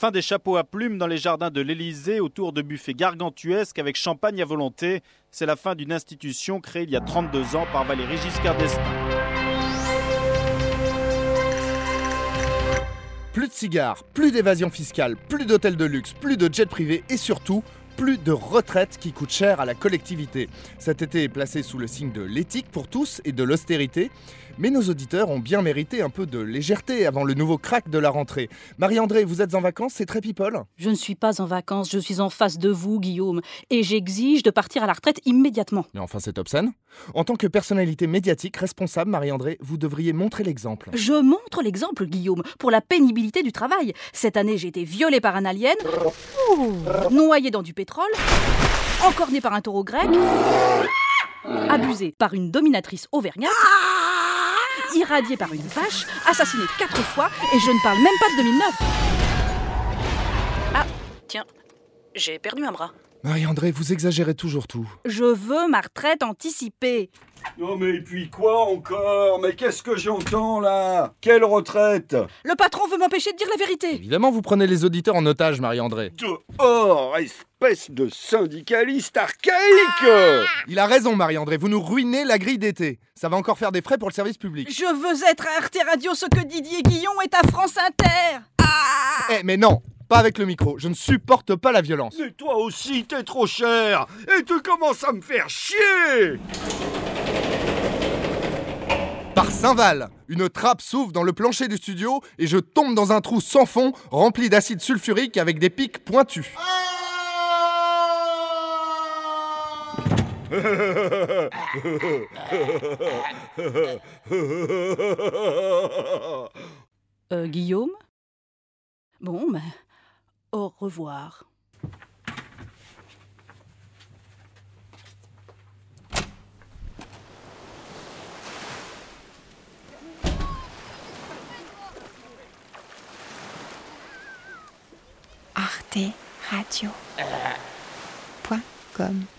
Fin des chapeaux à plumes dans les jardins de l'Élysée autour de buffets gargantuesques avec champagne à volonté. C'est la fin d'une institution créée il y a 32 ans par Valéry Giscard d'Estaing. Plus de cigares, plus d'évasion fiscale, plus d'hôtels de luxe, plus de jets privés et surtout plus de retraites qui coûtent cher à la collectivité. Cet été est placé sous le signe de l'éthique pour tous et de l'austérité. Mais nos auditeurs ont bien mérité un peu de légèreté avant le nouveau crack de la rentrée. Marie-André, vous êtes en vacances, c'est très people Je ne suis pas en vacances, je suis en face de vous, Guillaume, et j'exige de partir à la retraite immédiatement. Mais enfin, c'est obscène. En tant que personnalité médiatique responsable, Marie-André, vous devriez montrer l'exemple. Je montre l'exemple, Guillaume, pour la pénibilité du travail. Cette année, j'ai été violée par un alien, noyée dans du pétrole, encornée par un taureau grec, abusée par une dominatrice auvergnate irradié par une vache, assassiné quatre fois, et je ne parle même pas de 2009. Ah, tiens, j'ai perdu un bras. Marie-André, vous exagérez toujours tout. Je veux ma retraite anticipée. Non mais puis quoi encore? Mais qu'est-ce que j'entends là? Quelle retraite? Le patron veut m'empêcher de dire la vérité. Évidemment, vous prenez les auditeurs en otage, Marie-André. Dehors, espèce de syndicaliste archaïque Il a raison, Marie-André, vous nous ruinez la grille d'été. Ça va encore faire des frais pour le service public. Je veux être à RT Radio ce que Didier Guillon est à France Inter. Ah eh mais non pas avec le micro. Je ne supporte pas la violence. Mais toi aussi, t'es trop cher Et tu commences à me faire chier Par Saint-Val, une trappe s'ouvre dans le plancher du studio et je tombe dans un trou sans fond rempli d'acide sulfurique avec des pics pointus. euh, Guillaume? Bon, ben, au revoir. Arte Radio. Point com.